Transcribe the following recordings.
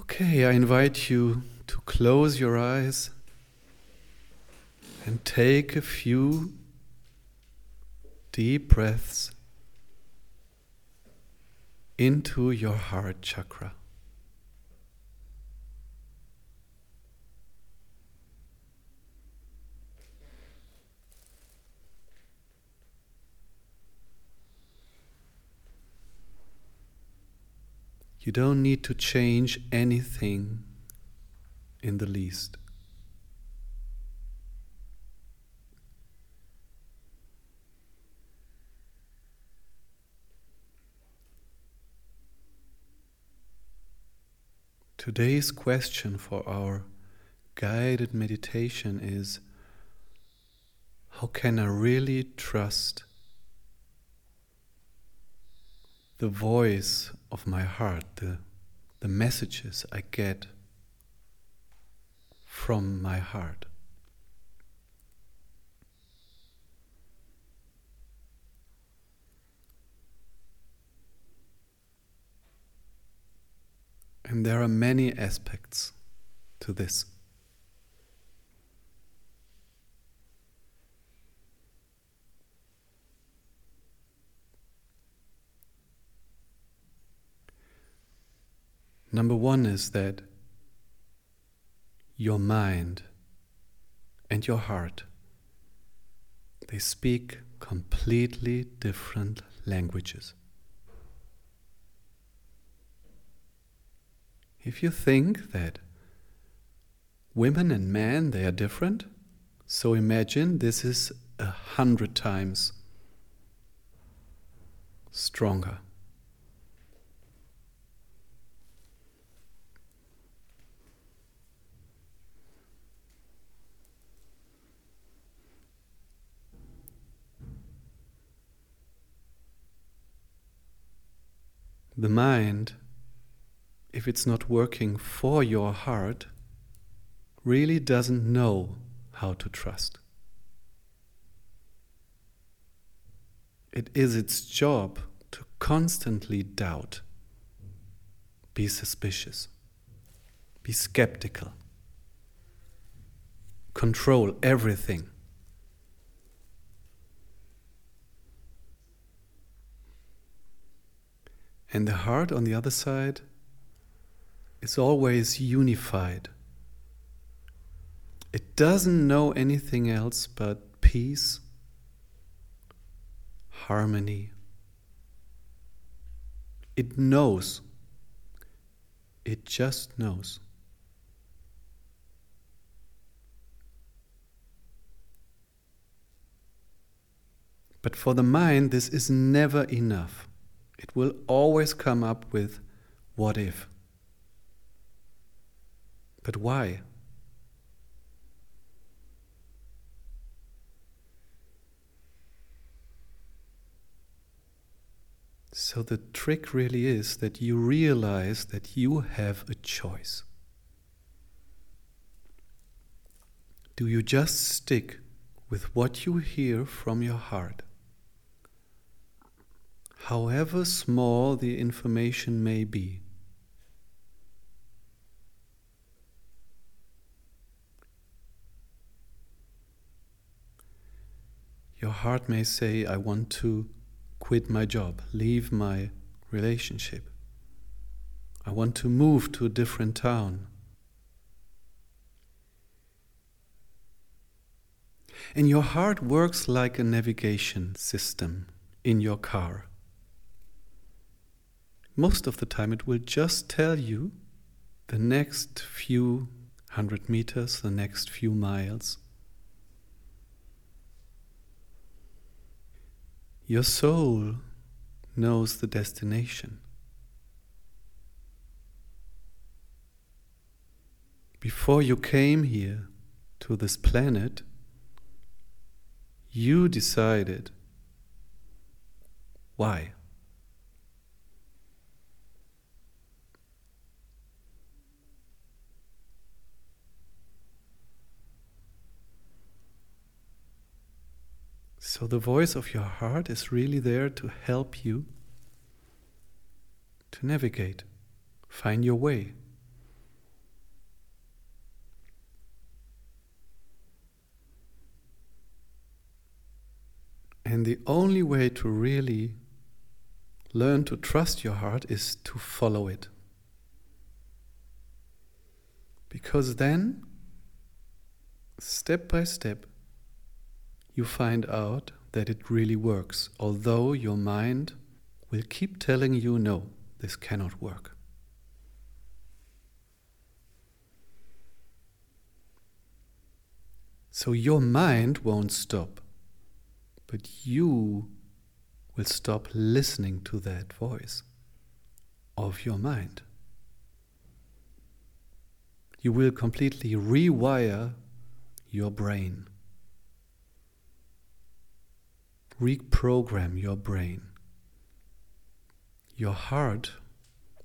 Okay, I invite you to close your eyes and take a few deep breaths into your heart chakra. You don't need to change anything in the least. Today's question for our guided meditation is How can I really trust the voice of my heart, the, the messages I get from my heart. And there are many aspects to this. Number one is that your mind and your heart they speak completely different languages. If you think that women and men they are different, so imagine this is a hundred times stronger. The mind, if it's not working for your heart, really doesn't know how to trust. It is its job to constantly doubt, be suspicious, be skeptical, control everything. And the heart, on the other side, is always unified. It doesn't know anything else but peace, harmony. It knows. It just knows. But for the mind, this is never enough. It will always come up with what if. But why? So the trick really is that you realize that you have a choice. Do you just stick with what you hear from your heart? However small the information may be. Your heart may say, I want to quit my job, leave my relationship. I want to move to a different town. And your heart works like a navigation system in your car most of the time it will just tell you the next few hundred meters, the next few miles. Your soul knows the destination. Before you came here to this planet, you decided why. So the voice of your heart is really there to help you to navigate, find your way. And the only way to really learn to trust your heart is to follow it. Because then, step by step, you find out that it really works, although your mind will keep telling you no, this cannot work. So your mind won't stop, but you will stop listening to that voice of your mind. You will completely rewire your brain, reprogram your brain. Your heart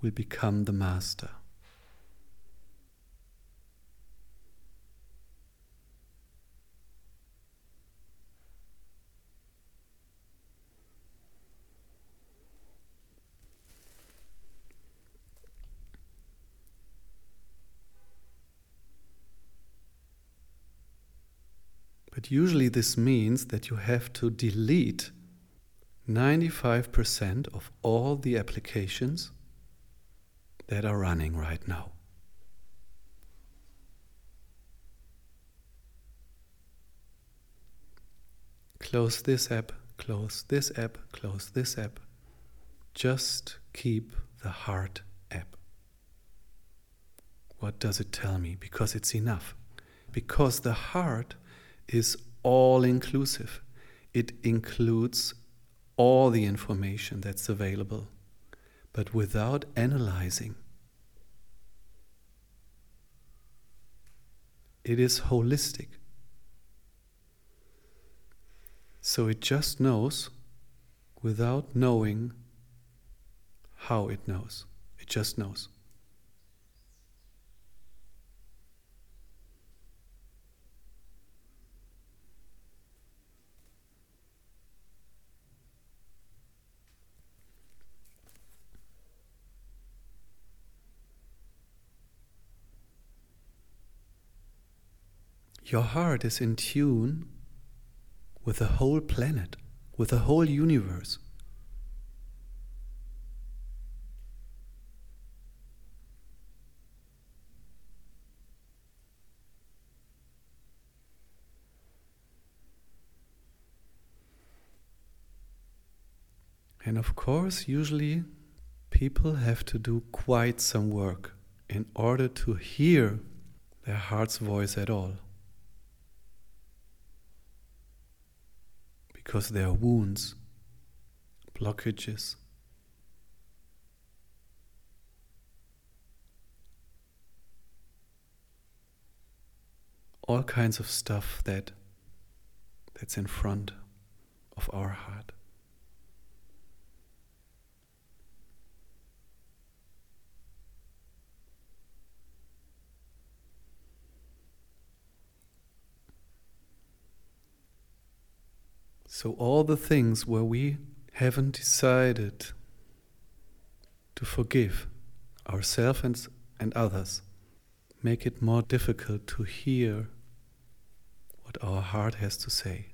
will become the master. But usually this means that you have to delete 95% of all the applications that are running right now. Close this app, close this app, close this app. Just keep the heart app. What does it tell me? Because it's enough. Because the heart is all inclusive. It includes all the information that's available, but without analyzing. It is holistic. So it just knows without knowing how it knows. It just knows. Your heart is in tune with the whole planet, with the whole universe. And of course, usually people have to do quite some work in order to hear their heart's voice at all. Because there are wounds, blockages. All kinds of stuff that that's in front of our heart. So, all the things where we haven't decided to forgive ourselves and, and others make it more difficult to hear what our heart has to say.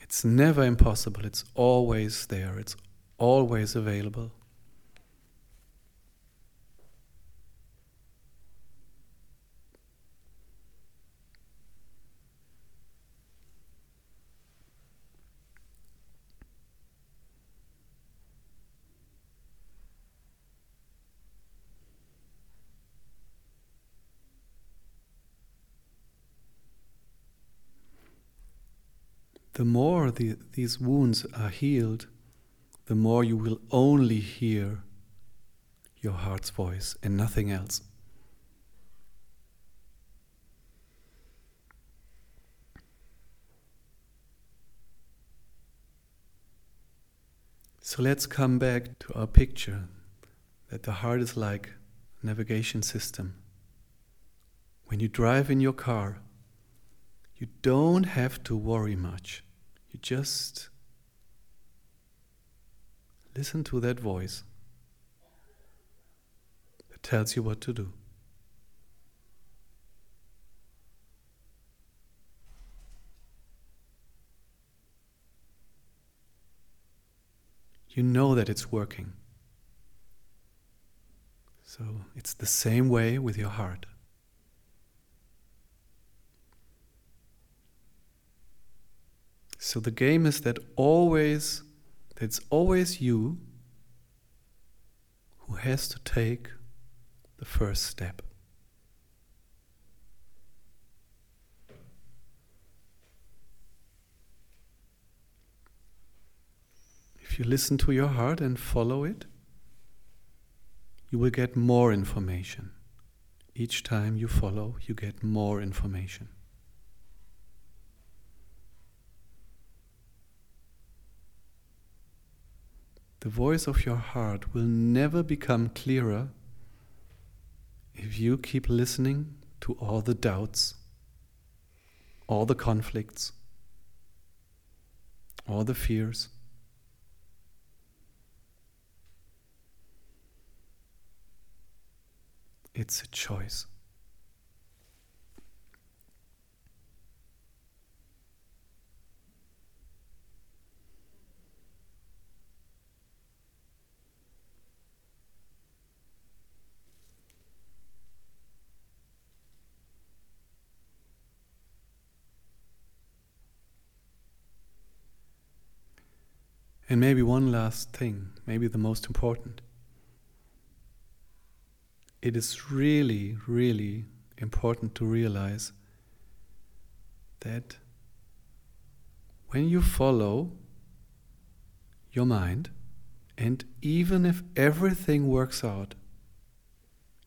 It's never impossible, it's always there, it's always available. The more the, these wounds are healed, the more you will only hear your heart's voice and nothing else. So let's come back to our picture that the heart is like a navigation system. When you drive in your car, you don't have to worry much. You just listen to that voice that tells you what to do. You know that it's working. So it's the same way with your heart. So the game is that always, it's always you who has to take the first step. If you listen to your heart and follow it, you will get more information. Each time you follow, you get more information. The voice of your heart will never become clearer if you keep listening to all the doubts, all the conflicts, all the fears. It's a choice. And maybe one last thing, maybe the most important. It is really, really important to realize that when you follow your mind, and even if everything works out,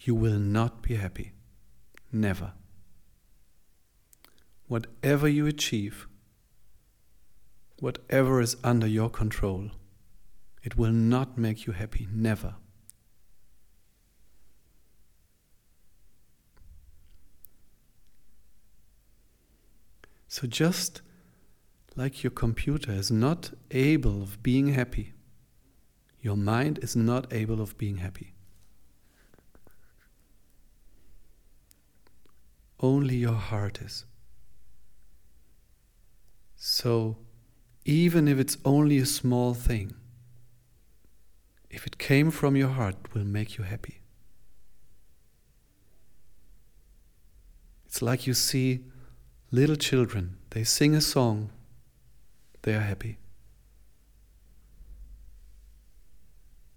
you will not be happy. Never. Whatever you achieve, whatever is under your control, it will not make you happy, never. So just like your computer is not able of being happy, your mind is not able of being happy. Only your heart is. So even if it's only a small thing, if it came from your heart, will make you happy. It's like you see little children, they sing a song, they are happy.